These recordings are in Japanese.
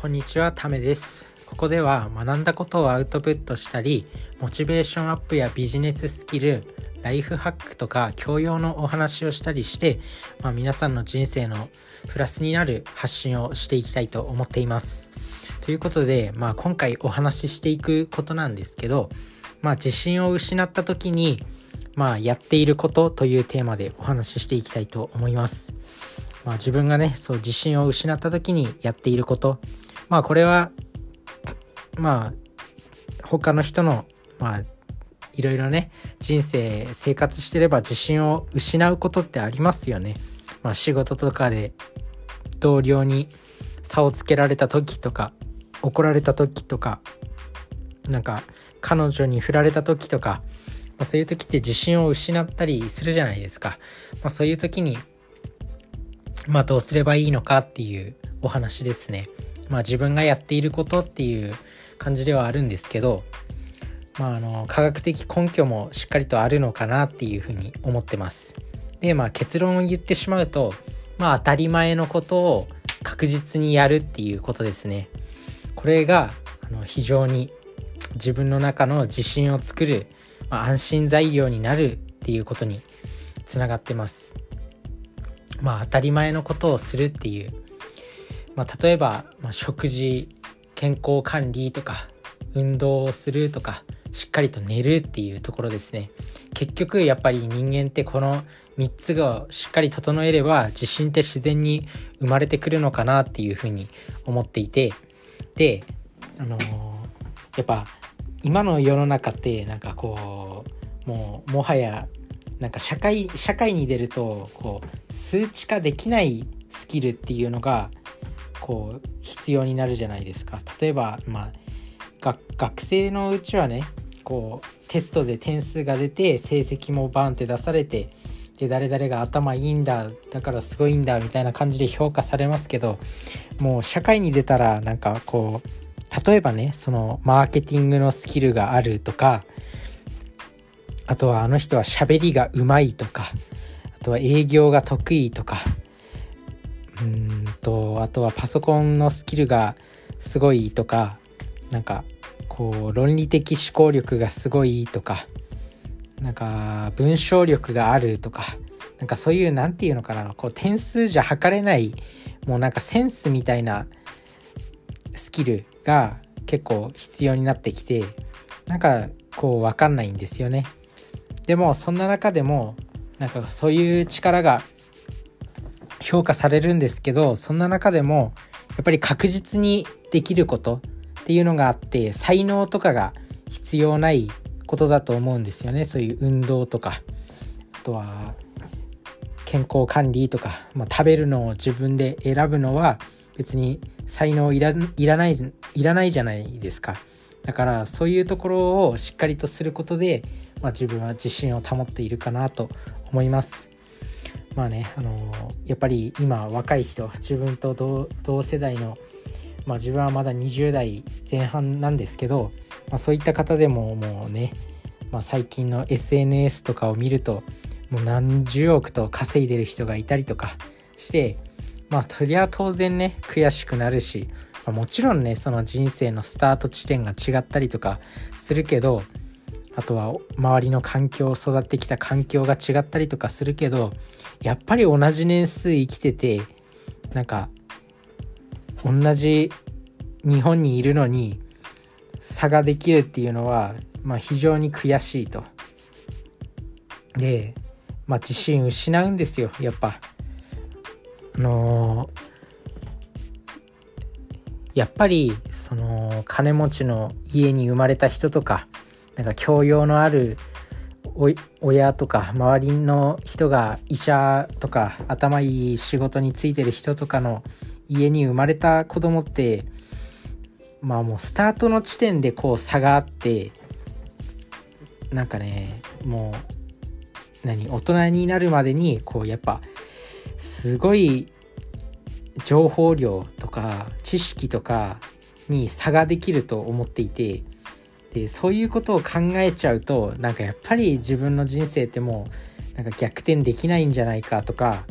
こんにちは、ためです。ここでは学んだことをアウトプットしたり、モチベーションアップやビジネススキル、ライフハックとか教養のお話をしたりして、まあ、皆さんの人生のプラスになる発信をしていきたいと思っています。ということで、まあ、今回お話ししていくことなんですけど、まあ、自信を失った時に、まあ、やっていることというテーマでお話ししていきたいと思います。まあ、自分がね、そう自信を失った時にやっていること、まあこれは、まあ、他の人の、まあ、いろいろね、人生、生活してれば自信を失うことってありますよね。まあ仕事とかで同僚に差をつけられた時とか、怒られた時とか、なんか彼女に振られた時とか、まあ、そういう時って自信を失ったりするじゃないですか。まあそういう時に、まあどうすればいいのかっていうお話ですね。まあ自分がやっていることっていう感じではあるんですけど、まああの科学的根拠もしっかりとあるのかなっていうふうに思ってます。でまあ結論を言ってしまうと、まあ当たり前のことを確実にやるっていうことですね。これがあの非常に自分の中の自信を作る、まあ、安心材料になるっていうことにつながってます。まあ当たり前のことをするっていうまあ、例えば、まあ、食事健康管理とか運動をするとかしっかりと寝るっていうところですね。結局やっぱり人間ってこの3つがしっかり整えれば自信って自然に生まれてくるのかなっていうふうに思っていて。であのーやっぱ今の世の中ってなんかこうもうもはやなんか社会社会に出るとこう数値化できないスキルっていうのがこう必要になるじゃないですか。例えば、まあ、学生のうちはねこうテストで点数が出て成績もバンって出されてで誰々が頭いいんだだからすごいんだみたいな感じで評価されますけどもう社会に出たらなんかこう例えばねそのマーケティングのスキルがあるとかあとはあの人は喋りがうまいとかあとは営業が得意とかうんとあとはパソコンのスキルがすごいとかなんかこう論理的思考力がすごいとかなんか文章力があるとかなんかそういうなんていうのかなこう点数じゃ測れないもうなんかセンスみたいなスキルが結構必要になってきてなんかこう分かんないんですよね。でもそんな中でもなんかそういう力が評価されるんですけどそんな中でもやっぱり確実にできることっていうのがあって才能とかが必要ないことだと思うんですよね。そういう運動とか。あとは健康管理とか、まあ、食べるのを自分で選ぶのは別に才能いらいらないいらないじゃないですか。だからそういうところをしっかりとすることで、まあ、自分は自信を保っているかなと思います。まあね、あのーやっぱり今若い人自分と同世代の、まあ、自分はまだ20代前半なんですけど、まあ、そういった方でももうね、まあ、最近の SNS とかを見るともう何十億と稼いでる人がいたりとかしてまあそりゃ当然ね悔しくなるし、まあもちろんねその人生のスタート地点が違ったりとかするけどあとは周りの環境育ってきた環境が違ったりとかするけどやっぱり同じ年数生きててなんか同じ日本にいるのに差ができるっていうのは、まあ、非常に悔しいと。で、まあ、自信失うんですよやっぱ。あのーやっぱりその金持ちの家に生まれた人とかなんか教養のある親とか周りの人が医者とか頭いい仕事についてる人とかの家に生まれた子供ってまあもうスタートの地点でこう差があってなんかねもう何大人になるまでにこうやっぱすごい情報量とか知識とかに差ができると思っていてでそういうことを考えちゃうとなんかやっぱり自分の人生ってもうなんか逆転できないんじゃないかとか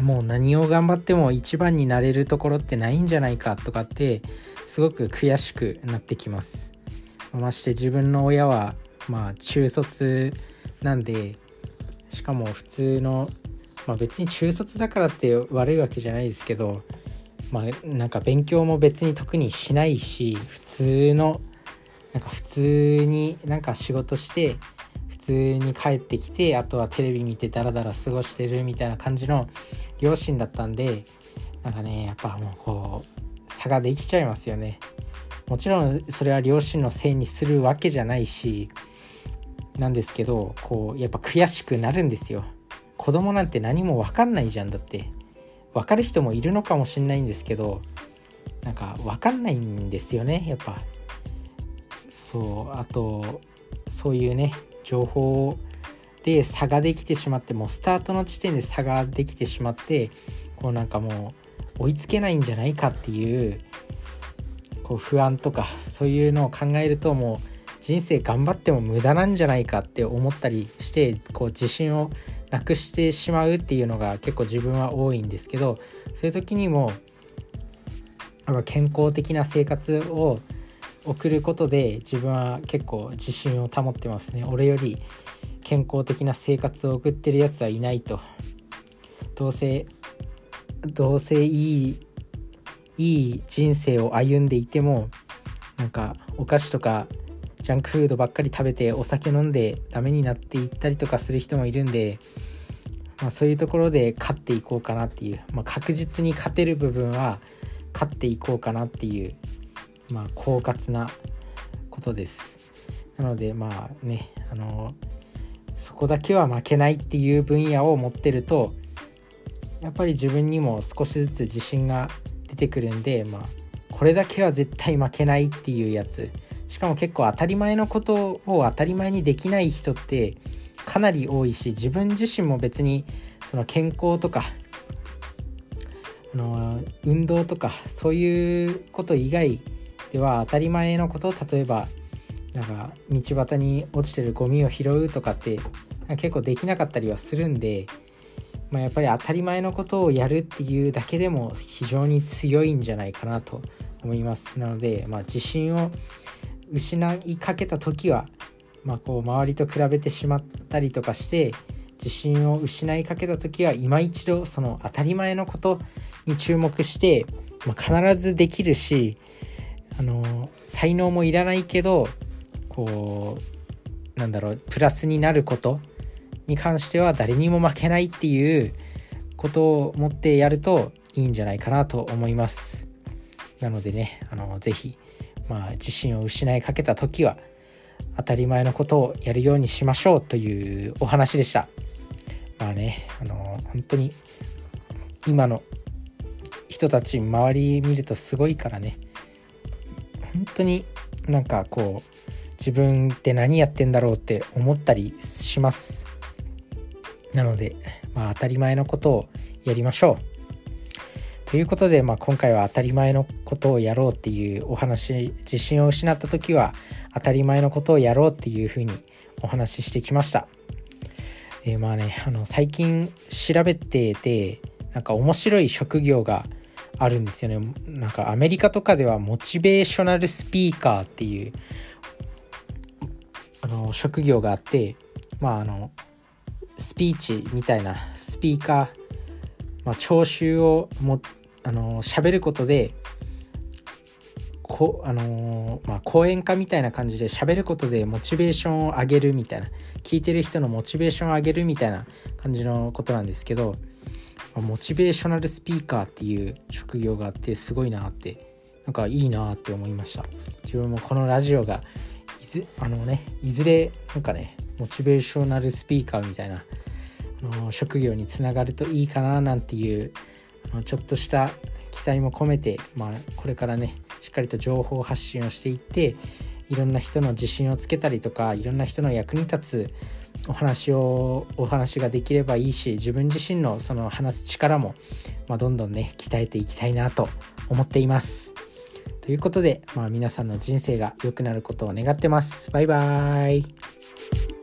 もう何を頑張っても一番になれるところってないんじゃないかとかってすごく悔しくなってきます。まして自分の親はまあ中卒なんでしかも普通のまあ別に中卒だからって悪いわけじゃないですけどまあなんか勉強も別に特にしないし普通のなんか普通になんか仕事して普通に帰ってきてあとはテレビ見てダラダラ過ごしてるみたいな感じの両親だったんでなんかねやっぱもうこう差ができちゃいますよね。もちろんそれは両親のせいにするわけじゃないしなんですけどこうやっぱ悔しくなるんですよ。子供なんて何も分かんないじゃんだって。分かる人もいるのかもしんないんですけどなんか分かんないんですよねやっぱ。そうあとそういうね情報で差ができてしまってもうスタートの地点で差ができてしまってこうなんかもう追いつけないんじゃないかっていうこう不安とかそういうのを考えるともう人生頑張っても無駄なんじゃないかって思ったりしてこう自信をなくしてしまうっていうのが結構自分は多いんですけどそういう時にも健康的な生活を送ることで自分は結構自信を保ってますね。俺より健康的な生活を送ってるやつはいないと。どうせどうせいいいい人生を歩んでいてもなんかお菓子とかジャンクフードばっかり食べてお酒飲んでダメになっていったりとかする人もいるんで、まあ、そういうところで勝っていこうかなっていう、まあ、確実に勝てる部分は勝っていこうかなっていう、まあ、狡猾なことです。なのでまあねあのそこだけは負けないっていう分野を持ってるとやっぱり自分にも少しずつ自信が出てくるんで、まあ、これだけは絶対負けないっていうやつ。しかも結構当たり前のことを当たり前にできない人ってかなり多いし自分自身も別にその健康とかあの運動とかそういうこと以外では当たり前のこと例えばなんか道端に落ちてるゴミを拾うとかって結構できなかったりはするんでまあ、やっぱり当たり前のことをやるっていうだけでも非常に強いんじゃないかなと思います。なので、まあ、自信を失いかけた時は、まあ、こう周りと比べてしまったりとかして自信を失いかけた時は今一度その当たり前のことに注目して、まあ、必ずできるしあの才能もいらないけどこうなんだろうプラスになることに関しては誰にも負けないっていうことを持ってやるといいんじゃないかなと思います。なのでね、あの、ぜひ、まあ、自信を失いかけた時は、当たり前のことをやるようにしましょうというお話でした。まあね、あの、本当に、今の人たち、周り見るとすごいからね、当になんかこう、自分って何やってんだろうって思ったりします。なので、まあ、当たり前のことをやりましょう。ということで、まあ、今回は当たり前のことをやろうっていうお話、自信を失った時は当たり前のことをやろうっていうふうにお話ししてきました。で、まあね、あの、最近調べてて、なんか面白い職業があるんですよね。なんかアメリカとかではモチベーショナルスピーカーっていうあの職業があって、まああの、スピーチみたいなスピーカー、まあ、聴衆をもあの喋ることでこあのまあ、講演家みたいな感じで喋ることでモチベーションを上げるみたいな聞いてる人のモチベーションを上げるみたいな感じのことなんですけどモチベーショナルスピーカーっていう職業があってすごいなってなんかいいなって思いました。自分もこのラジオがいずあのねいずれなんかねモチベーショナルスピーカーみたいなあの職業につながるといいかななんていうあのちょっとした期待も込めて、まあ、これからねしっかりと情報発信をしていっていろんな人の自信をつけたりとかいろんな人の役に立つお話をお話ができればいいし自分自身のその話す力も、まあ、どんどんね鍛えていきたいなと思っています。ということで、まあ、皆さんの人生が良くなることを願ってます。バイバーイ。